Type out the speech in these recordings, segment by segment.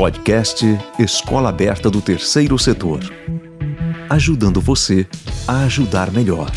Podcast Escola Aberta do Terceiro Setor. Ajudando você a ajudar melhor.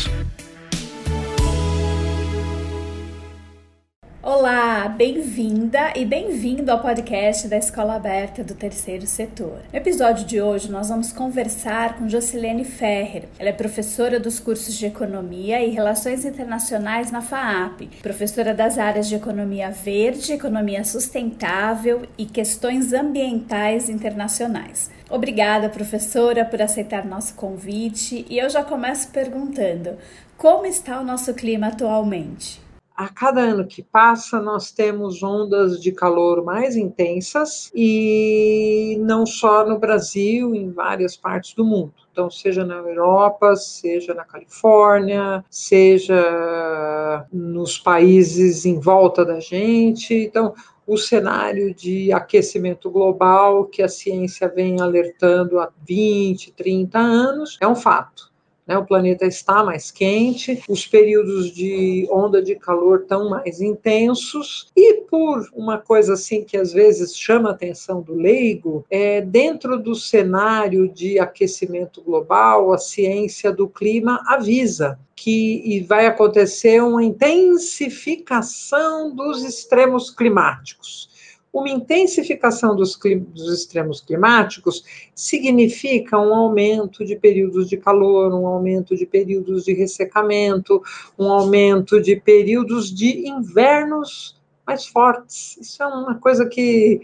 Bem-vinda e bem-vindo ao podcast da Escola Aberta do Terceiro Setor. No episódio de hoje, nós vamos conversar com Jocilene Ferrer. Ela é professora dos cursos de Economia e Relações Internacionais na FAAP, professora das áreas de Economia Verde, Economia Sustentável e Questões Ambientais Internacionais. Obrigada, professora, por aceitar nosso convite e eu já começo perguntando: como está o nosso clima atualmente? A cada ano que passa, nós temos ondas de calor mais intensas e não só no Brasil, em várias partes do mundo. Então, seja na Europa, seja na Califórnia, seja nos países em volta da gente. Então, o cenário de aquecimento global que a ciência vem alertando há 20, 30 anos é um fato. Né? O planeta está mais quente, os períodos de onda de calor estão mais intensos, e por uma coisa assim que às vezes chama a atenção do leigo, é, dentro do cenário de aquecimento global, a ciência do clima avisa que vai acontecer uma intensificação dos extremos climáticos. Uma intensificação dos, dos, extremos climáticos significa um aumento de períodos de calor, um aumento de períodos de ressecamento, um aumento de períodos de invernos mais fortes. Isso é uma coisa que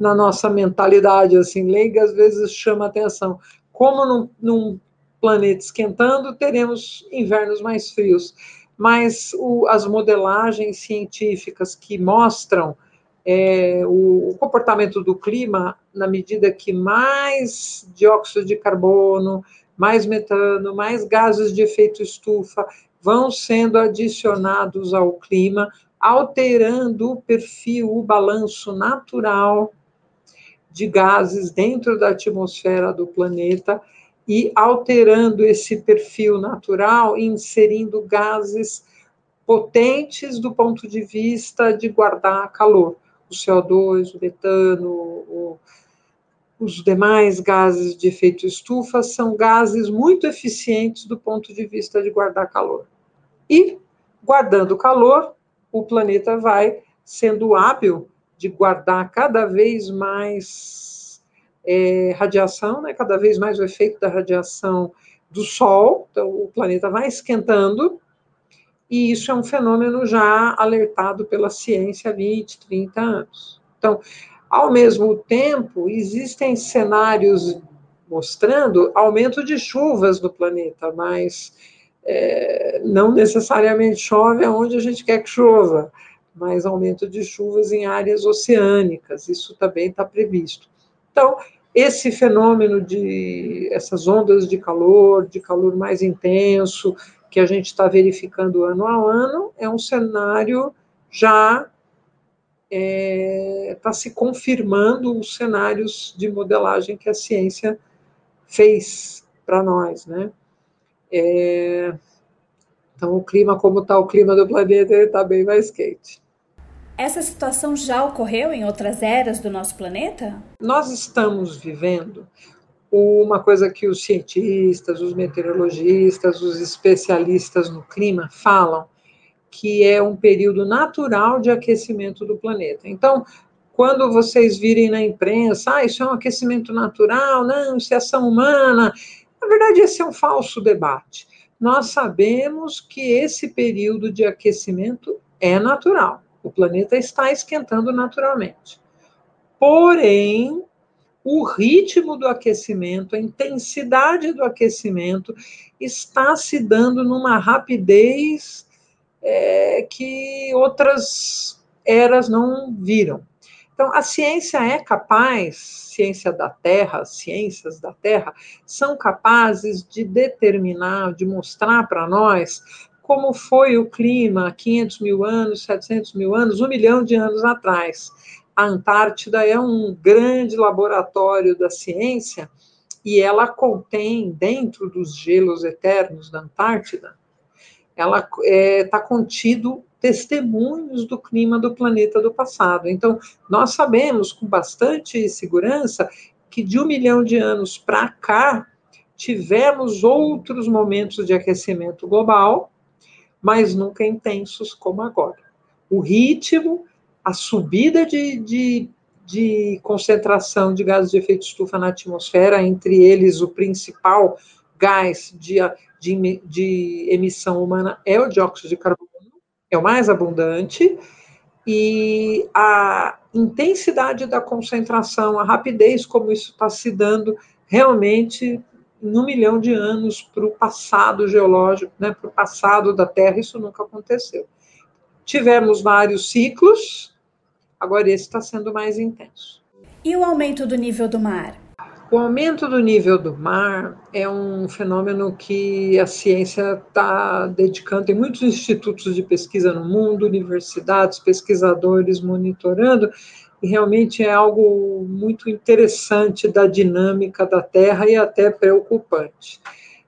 na nossa mentalidade assim leiga às vezes chama atenção. Como num, num planeta esquentando, teremos invernos mais frios. Mas o, as modelagens científicas que mostram é, o, o, comportamento do clima, na medida que mais dióxido de carbono, mais metano, mais gases de efeito estufa vão sendo adicionados ao clima, alterando o perfil, o balanço natural de gases dentro da atmosfera do planeta e alterando esse perfil natural, inserindo gases potentes do ponto de vista de guardar calor o CO2, o metano, o, os demais gases de efeito estufa são gases muito eficientes do ponto de vista de guardar calor. E, guardando calor, o planeta vai sendo hábil de guardar cada vez mais é, radiação, né, cada vez mais o efeito da radiação do Sol, então o planeta vai esquentando, e isso é um fenômeno já alertado pela ciência há 20, 30 anos. Então, ao mesmo tempo, existem cenários mostrando aumento de chuvas no planeta, mas é, não necessariamente chove aonde a gente quer que chova, mas aumento de chuvas em áreas oceânicas, isso também está previsto. Então, esse fenômeno de essas ondas de calor, de calor mais intenso, que a gente está verificando ano a ano, é um cenário já está é, tá se confirmando os cenários de modelagem que a ciência fez para nós, né? É, então, o clima, como está o clima do planeta, ele está bem mais quente. Essa situação já ocorreu em outras eras do nosso planeta? Nós estamos vivendo uma coisa que os cientistas, os meteorologistas, os especialistas no clima falam, que é um período natural de aquecimento do planeta. Então, quando vocês virem na imprensa, ah, isso é um aquecimento natural, não, isso é ação humana, na verdade, esse é um falso debate. Nós sabemos que esse período de aquecimento é natural. O planeta está esquentando naturalmente. Porém, o ritmo do aquecimento, a intensidade do aquecimento está se dando numa rapidez é, que outras eras não viram. Então, a ciência é capaz, ciência da Terra, ciências da Terra, são capazes de determinar, de mostrar para nós como foi o clima há 500 mil anos, 700 mil anos, um milhão de anos atrás a Antártida é um grande laboratório da ciência e ela contém, dentro dos gelos eternos da Antártida, ela está é, contido testemunhos do clima do planeta do passado. Então, nós sabemos com bastante segurança que de um milhão de anos para cá, tivemos outros momentos de aquecimento global, mas nunca intensos como agora. O ritmo, a subida de, de, de concentração de gases de efeito estufa na atmosfera, entre eles o principal gás de, de, de emissão humana é o dióxido de carbono, é o mais abundante, e a intensidade da concentração, a rapidez como isso está se dando, realmente um milhão de anos para o passado geológico, né, para o passado da Terra, isso nunca aconteceu. Tivemos vários ciclos, agora esse está sendo mais intenso. E o aumento do nível do mar? O aumento do nível do mar é um fenômeno que a ciência está dedicando, tem muitos institutos de pesquisa no mundo, universidades, pesquisadores monitorando, e realmente é algo muito interessante da dinâmica da Terra e até preocupante.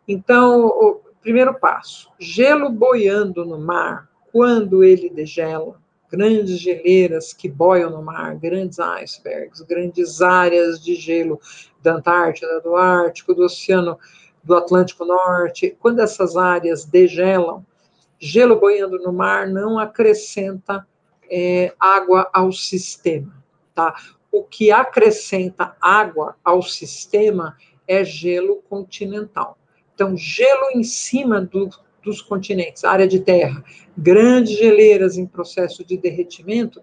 Então, o primeiro passo: gelo boiando no mar, quando ele degela, grandes geleiras que boiam no mar, grandes icebergs, grandes áreas de gelo da Antártida, do Ártico, do Oceano do Atlântico Norte, quando essas áreas degelam, gelo boiando no mar não acrescenta é, água ao sistema. Tá? O que acrescenta água ao sistema é gelo continental. Então, gelo em cima do, dos continentes, área de terra, grandes geleiras em processo de derretimento,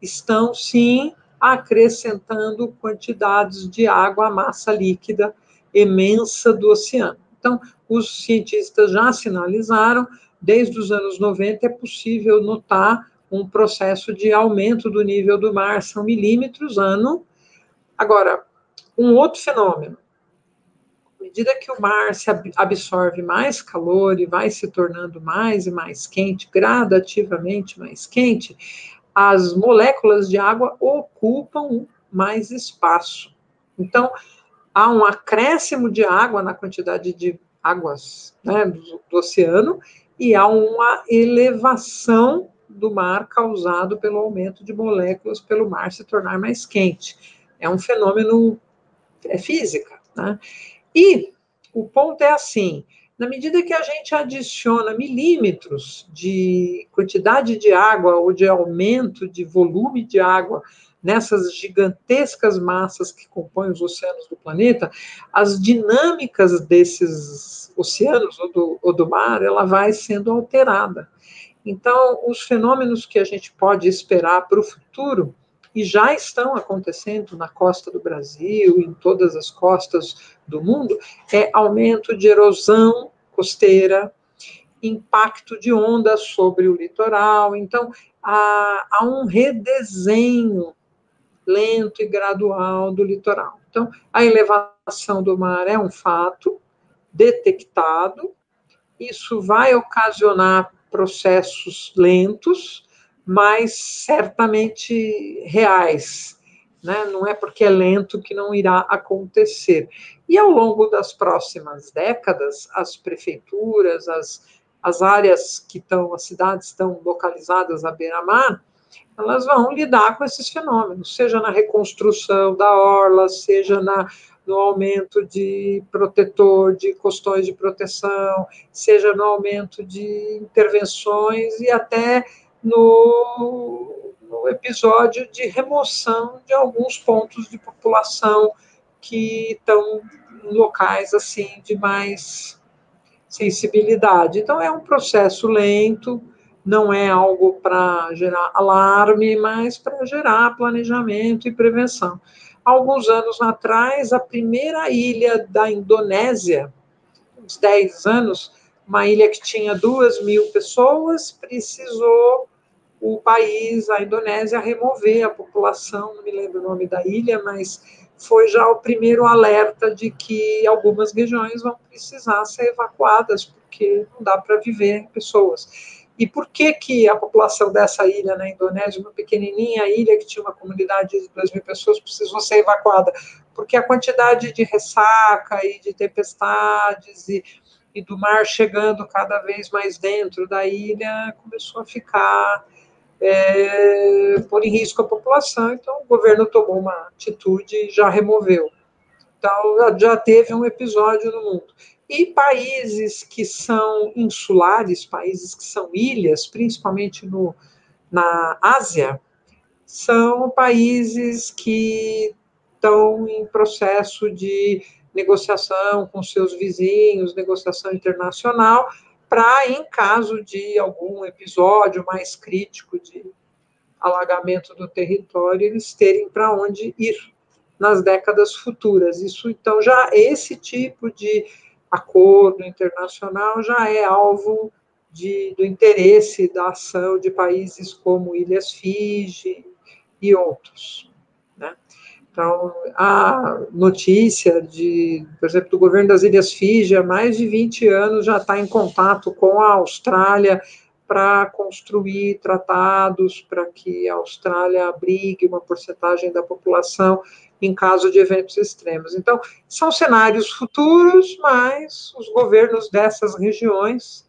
estão sim acrescentando quantidades de água à massa líquida imensa do oceano. Então, os cientistas já sinalizaram, desde os anos 90 é possível notar um processo de aumento do nível do mar, são milímetros ano. Agora, um outro fenômeno, medida que o mar se absorve mais calor e vai se tornando mais e mais quente, gradativamente mais quente, as moléculas de água ocupam mais espaço. Então, há um acréscimo de água na quantidade de águas né, do, do oceano e há uma elevação do mar causado pelo aumento de moléculas pelo mar se tornar mais quente. É um fenômeno é física. Né? E o ponto é assim: na medida que a gente adiciona milímetros de quantidade de água ou de aumento de volume de água nessas gigantescas massas que compõem os oceanos do planeta, as dinâmicas desses oceanos ou do, ou do mar, ela vai sendo alterada. Então, os fenômenos que a gente pode esperar para o futuro, e já estão acontecendo na costa do Brasil, em todas as costas do mundo, é aumento de erosão costeira, impacto de ondas sobre o litoral. Então, há, há um redesenho lento e gradual do litoral. Então, a elevação do mar é um fato detectado, isso vai ocasionar processos lentos, mas certamente reais. Né? Não é porque é lento que não irá acontecer. E ao longo das próximas décadas, as prefeituras, as, as áreas que estão, as cidades estão localizadas à beira-mar, elas vão lidar com esses fenômenos, seja na reconstrução da orla, seja na no aumento de protetor, de costões de proteção, seja no aumento de intervenções e até no, no episódio de remoção de alguns pontos de população que estão em locais assim de mais sensibilidade. Então é um processo lento, não é algo para gerar alarme, mas para gerar planejamento e prevenção alguns anos atrás, a primeira ilha da Indonésia, uns 10 anos, uma ilha que tinha duas mil pessoas, precisou o país, a Indonésia, remover a população, não me lembro o nome da ilha, mas foi já o primeiro alerta de que algumas regiões vão precisar ser evacuadas, porque não dá para viver pessoas. E por que, que a população dessa ilha na Indonésia, uma pequenininha ilha que tinha uma comunidade de 2 mil pessoas, precisou ser evacuada? Porque a quantidade de ressaca e de tempestades e, e do mar chegando cada vez mais dentro da ilha, começou a ficar é, pôr em risco a população, então o governo tomou uma atitude e já removeu. Então, já teve um episódio no mundo. E países que são insulares, países que são ilhas, principalmente no, na Ásia, são países que estão em processo de negociação com seus vizinhos, negociação internacional, para, em caso de algum episódio mais crítico de alagamento do território, eles terem para onde ir nas décadas futuras. Isso, então, já esse tipo de acordo internacional já é alvo de, do interesse da ação de países como Ilhas Fiji e outros. Então, a notícia de, por exemplo, do governo das Ilhas Fiji, há mais de 20 anos já está em contato com a Austrália para construir tratados para que a Austrália abrigue uma porcentagem da população em caso de eventos extremos. Então, são cenários futuros, mas os governos dessas regiões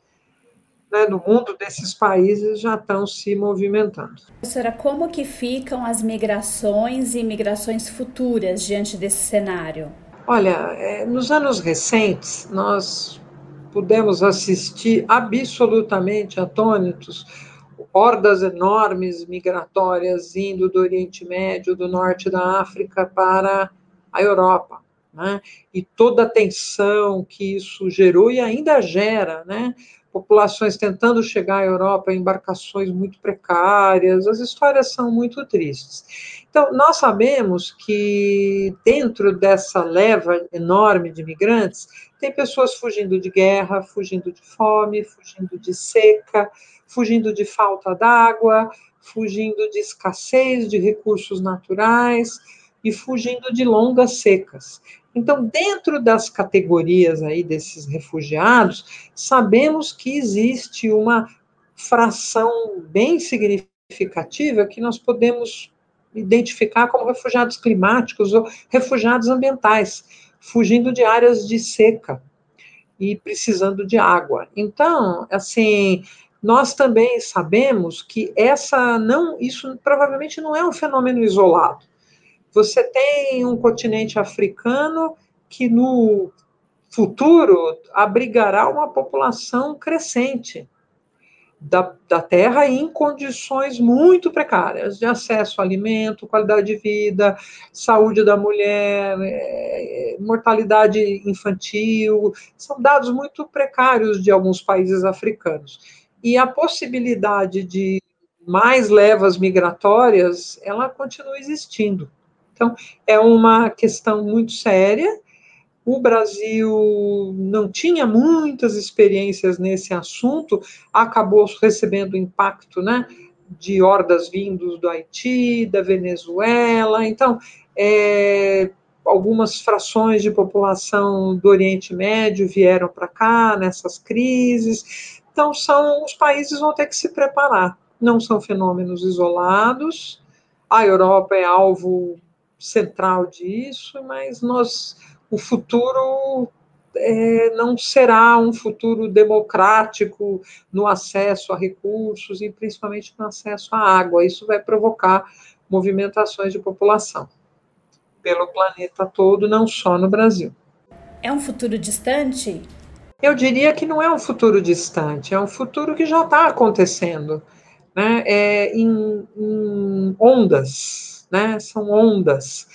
né, no mundo desses países já estão se movimentando. Professora, como que ficam as migrações e migrações futuras diante desse cenário? Olha, é, nos anos recentes, nós pudemos assistir absolutamente atônitos hordas enormes migratórias indo do Oriente Médio, do norte da África para a Europa. Né? E toda a tensão que isso gerou e ainda gera, né? Populações tentando chegar à Europa em embarcações muito precárias, as histórias são muito tristes. Então, nós sabemos que dentro dessa leva enorme de imigrantes, tem pessoas fugindo de guerra, fugindo de fome, fugindo de seca, fugindo de falta d'água, fugindo de escassez de recursos naturais e fugindo de longas secas. Então, dentro das categorias aí desses refugiados, sabemos que existe uma fração bem significativa que nós podemos identificar como refugiados climáticos ou refugiados ambientais, fugindo de áreas de seca e precisando de água. Então, assim, nós também sabemos que essa não, isso provavelmente não é um fenômeno isolado. Você tem um continente africano que no futuro abrigará uma população crescente da, da terra em condições muito precárias de acesso a alimento, qualidade de vida, saúde da mulher, é, mortalidade infantil, são dados muito precários de alguns países africanos. E a possibilidade de mais levas migratórias, ela continua existindo. Então, é uma questão muito séria. O Brasil não tinha muitas experiências nesse assunto, acabou recebendo impacto, né, de hordas vindos do Haiti, da Venezuela. Então, é, algumas frações de população do Oriente Médio vieram para cá nessas crises. Então, são os países vão ter que se preparar. Não são fenômenos isolados. A Europa é alvo central disso, mas nós, o futuro é, não será um futuro democrático no acesso a recursos e principalmente no acesso à água. Isso vai provocar movimentações de população pelo planeta todo, não só no Brasil. É um futuro distante? Eu diria que não é um futuro distante, é um futuro que já está acontecendo, né? É em, em ondas né? São ondas.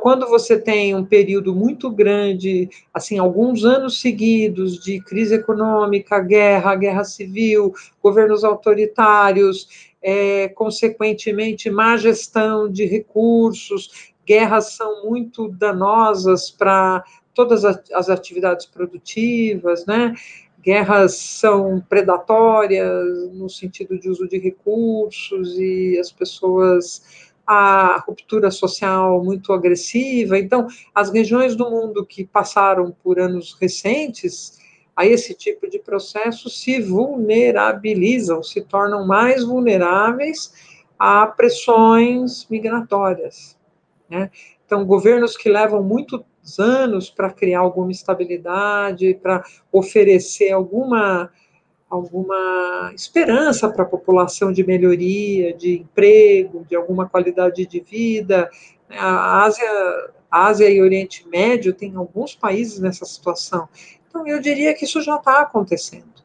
Quando você tem um período muito grande, assim, alguns anos seguidos de crise econômica, guerra, guerra civil, governos autoritários, é, consequentemente, má gestão de recursos, guerras são muito danosas para todas as atividades produtivas, né? Guerras são predatórias no sentido de uso de recursos e as pessoas a ruptura social muito agressiva. Então, as regiões do mundo que passaram por anos recentes a esse tipo de processo se vulnerabilizam, se tornam mais vulneráveis a pressões migratórias. Né? Então, governos que levam muitos anos para criar alguma estabilidade, para oferecer alguma, alguma esperança para a população de melhoria, de emprego, de alguma qualidade de vida. Né? A Ásia, a Ásia e Oriente Médio têm alguns países nessa situação. Então, eu diria que isso já está acontecendo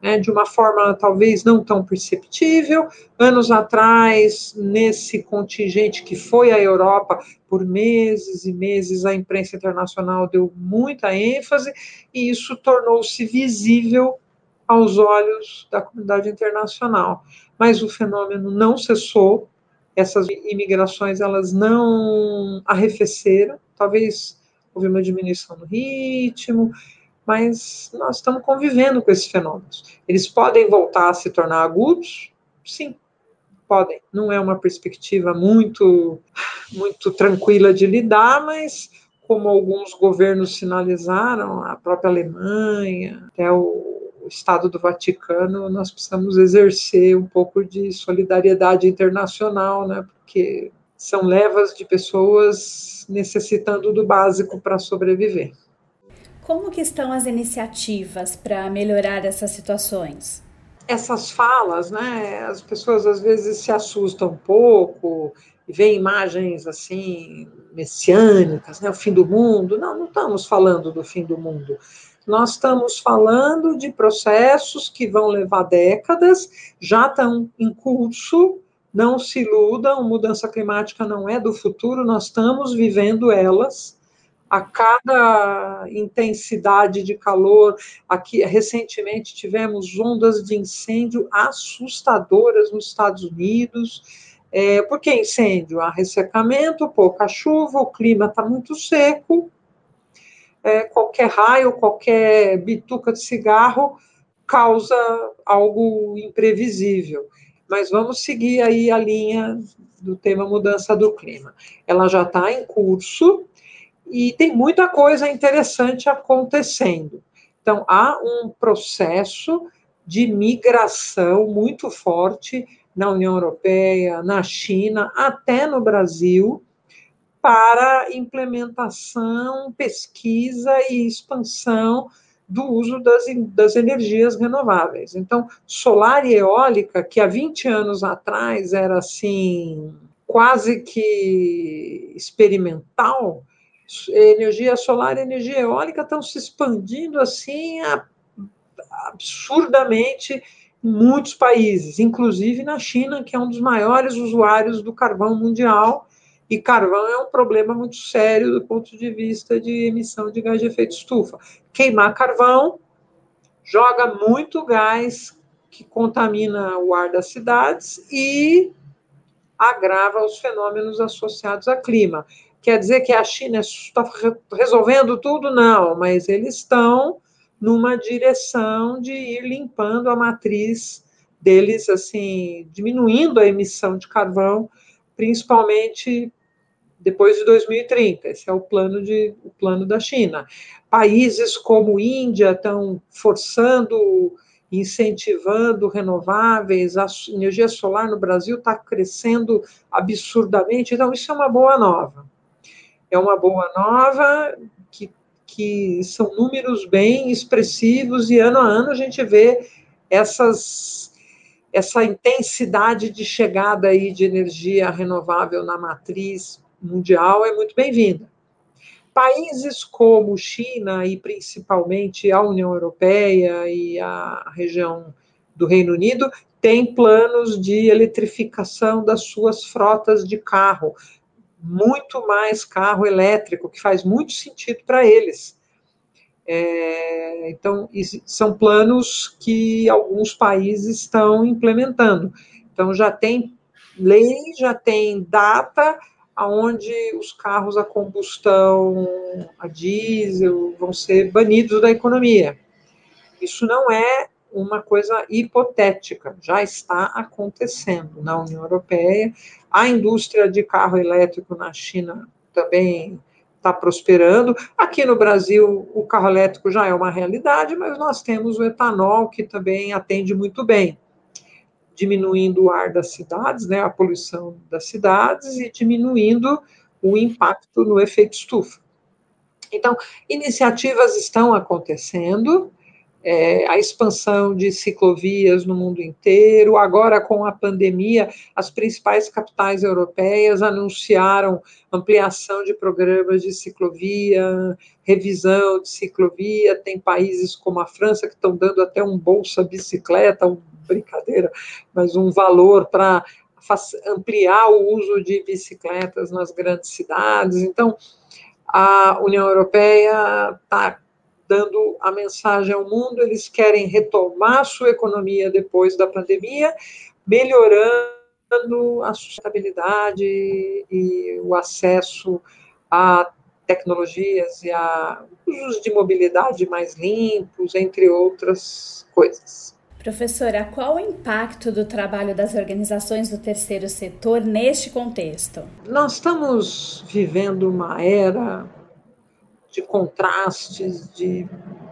né, de uma forma talvez não tão perceptível. Anos atrás, nesse contingente que foi à Europa por meses e meses, a imprensa internacional deu muita ênfase e isso tornou-se visível aos olhos da comunidade internacional. Mas o fenômeno não cessou, essas imigrações elas não arrefeceram, talvez houve uma diminuição no ritmo, mas nós estamos convivendo com esses fenômenos. Eles podem voltar a se tornar agudos? Sim, podem. Não é uma perspectiva muito, muito tranquila de lidar, mas como alguns governos sinalizaram, a própria Alemanha, até o Estado do Vaticano, nós precisamos exercer um pouco de solidariedade internacional, né? Porque são levas de pessoas necessitando do básico para sobreviver. Como que estão as iniciativas para melhorar essas situações? Essas falas, né? As pessoas às vezes se assustam um pouco e veem imagens assim messiânicas, né? O fim do mundo. Não, não estamos falando do fim do mundo. Nós estamos falando de processos que vão levar décadas, já estão em curso. Não se iludam, mudança climática não é do futuro, nós estamos vivendo elas a cada intensidade de calor. Aqui, recentemente, tivemos ondas de incêndio assustadoras nos Estados Unidos. É, por que incêndio? Há ressecamento, pouca chuva, o clima está muito seco. É, qualquer raio, qualquer bituca de cigarro causa algo imprevisível. Mas vamos seguir aí a linha do tema mudança do clima. Ela já está em curso, e tem muita coisa interessante acontecendo. Então, há um processo de migração muito forte na União Europeia, na China, até no Brasil, para implementação, pesquisa e expansão do uso das, das energias renováveis. Então, solar e eólica, que há 20 anos atrás era assim, quase que experimental, energia solar e energia eólica estão se expandindo assim absurdamente em muitos países, inclusive na China, que é um dos maiores usuários do carvão mundial, e carvão é um problema muito sério do ponto de vista de emissão de gás de efeito estufa. Queimar carvão joga muito gás que contamina o ar das cidades e agrava os fenômenos associados a clima. Quer dizer que a China está resolvendo tudo? Não, mas eles estão numa direção de ir limpando a matriz deles, assim, diminuindo a emissão de carvão, principalmente depois de 2030. Esse é o plano, de, o plano da China. Países como Índia estão forçando, incentivando renováveis, a energia solar no Brasil está crescendo absurdamente, então isso é uma boa nova é uma boa nova, que, que são números bem expressivos, e ano a ano a gente vê essas, essa intensidade de chegada aí de energia renovável na matriz mundial é muito bem-vinda. Países como China e principalmente a União Europeia e a região do Reino Unido têm planos de eletrificação das suas frotas de carro muito mais carro elétrico, que faz muito sentido para eles. É, então, são planos que alguns países estão implementando. Então, já tem lei, já tem data aonde os carros a combustão, a diesel, vão ser banidos da economia. Isso não é uma coisa hipotética, já está acontecendo na União Europeia. A indústria de carro elétrico na China também está prosperando. Aqui no Brasil, o carro elétrico já é uma realidade, mas nós temos o etanol, que também atende muito bem, diminuindo o ar das cidades, né, a poluição das cidades, e diminuindo o impacto no efeito estufa. Então, iniciativas estão acontecendo, é, a expansão de ciclovias no mundo inteiro. Agora, com a pandemia, as principais capitais europeias anunciaram ampliação de programas de ciclovia, revisão de ciclovia. Tem países como a França que estão dando até um bolsa bicicleta, um, brincadeira, mas um valor para ampliar o uso de bicicletas nas grandes cidades. Então, a União Europeia está dando a mensagem ao mundo, eles querem retomar sua economia depois da pandemia, melhorando a sustentabilidade e o acesso a tecnologias e a usos de mobilidade mais limpos, entre outras coisas. Professora, qual o impacto do trabalho das organizações do terceiro setor neste contexto? Nós estamos vivendo uma era de contrastes, de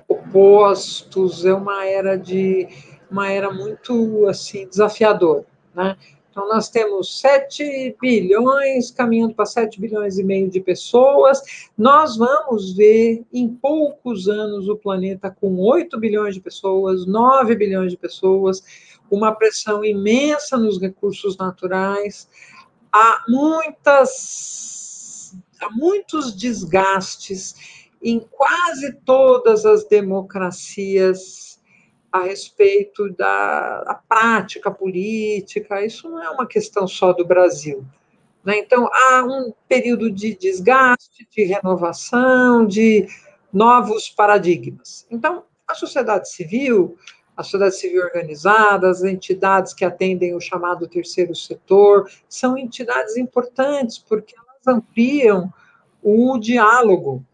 opostos, é uma era de uma era muito assim desafiadora, né? Então nós temos 7 bilhões caminhando para 7 bilhões e meio de pessoas. Nós vamos ver em poucos anos o planeta com 8 bilhões de pessoas, 9 bilhões de pessoas, uma pressão imensa nos recursos naturais, há muitas há muitos desgastes em quase todas as democracias a respeito da prática política. Isso não é uma questão só do Brasil. Né? Então, há um período de desgaste, de renovação, de novos paradigmas. Então, a sociedade civil, a sociedade civil organizada, as entidades que atendem o chamado terceiro setor, são entidades importantes, porque ampliam o diálogo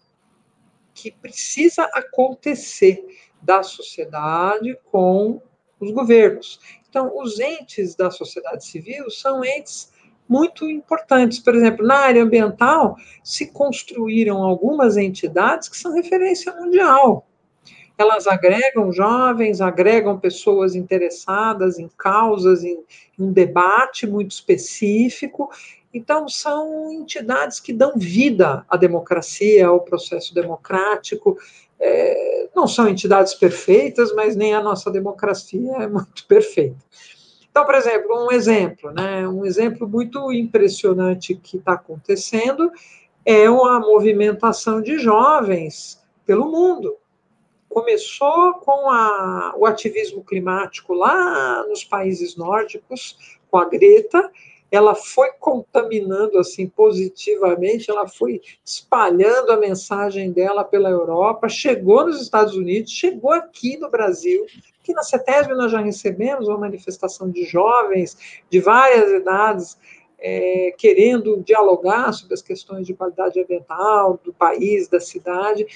que precisa acontecer da sociedade com os governos. Então, os entes da sociedade civil são entes muito importantes. Por exemplo, na área ambiental, se construíram algumas entidades que são referência mundial. Elas agregam jovens, agregam pessoas interessadas em causas, em, um debate muito específico, então, são entidades que dão vida à democracia, ao processo democrático. É, não são entidades perfeitas, mas nem a nossa democracia é muito perfeita. Então, por exemplo, um exemplo, né, um exemplo muito impressionante que está acontecendo é a movimentação de jovens pelo mundo. Começou com a, o ativismo climático lá nos países nórdicos, com a Greta, ela foi contaminando assim positivamente, ela foi espalhando a mensagem dela pela Europa, chegou nos Estados Unidos, chegou aqui no Brasil, que na CETESB nós já recebemos uma manifestação de jovens de várias idades é, querendo dialogar sobre as questões de qualidade ambiental do país, da cidade.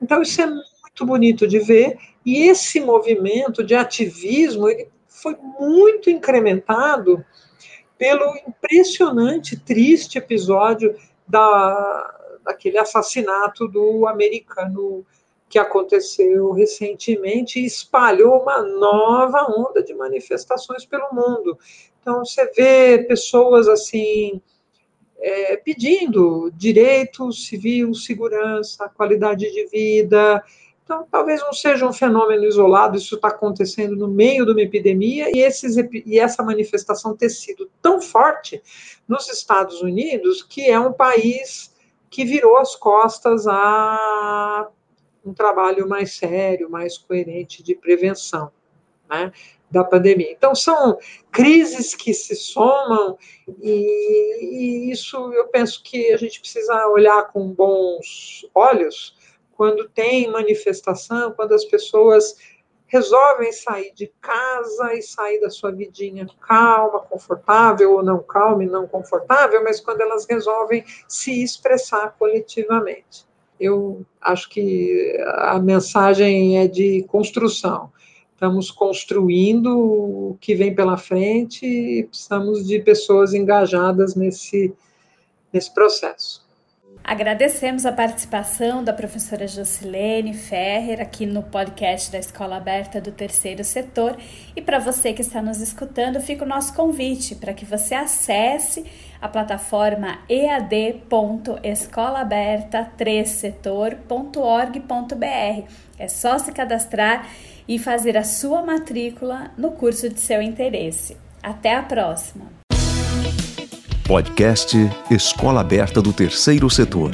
Então isso é muito bonito de ver e esse movimento de ativismo ele foi muito incrementado pelo impressionante, triste episódio da, daquele assassinato do americano que aconteceu recentemente e espalhou uma nova onda de manifestações pelo mundo. Então, você vê pessoas assim. É, pedindo direito civil, segurança, qualidade de vida, então, talvez não seja um fenômeno isolado, isso está acontecendo no meio de uma epidemia, e, esses, e essa manifestação ter sido tão forte nos Estados Unidos, que é um país que virou as costas a um trabalho mais sério, mais coerente de prevenção né, da pandemia. Então, são crises que se somam, e, e isso eu penso que a gente precisa olhar com bons olhos quando tem manifestação, quando as pessoas resolvem sair de casa e sair da sua vidinha calma, confortável ou não calma e não confortável, mas quando elas resolvem se expressar coletivamente. Eu acho que a mensagem é de construção. Estamos construindo o que vem pela frente e precisamos de pessoas engajadas nesse, nesse processo. Agradecemos a participação da professora Jocilene Ferrer aqui no podcast da Escola Aberta do Terceiro Setor. E para você que está nos escutando, fica o nosso convite para que você acesse a plataforma ead.escolaberta3setor.org.br. É só se cadastrar e fazer a sua matrícula no curso de seu interesse. Até a próxima! Podcast Escola Aberta do Terceiro Setor.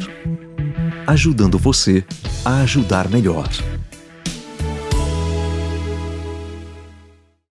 Ajudando você a ajudar melhor.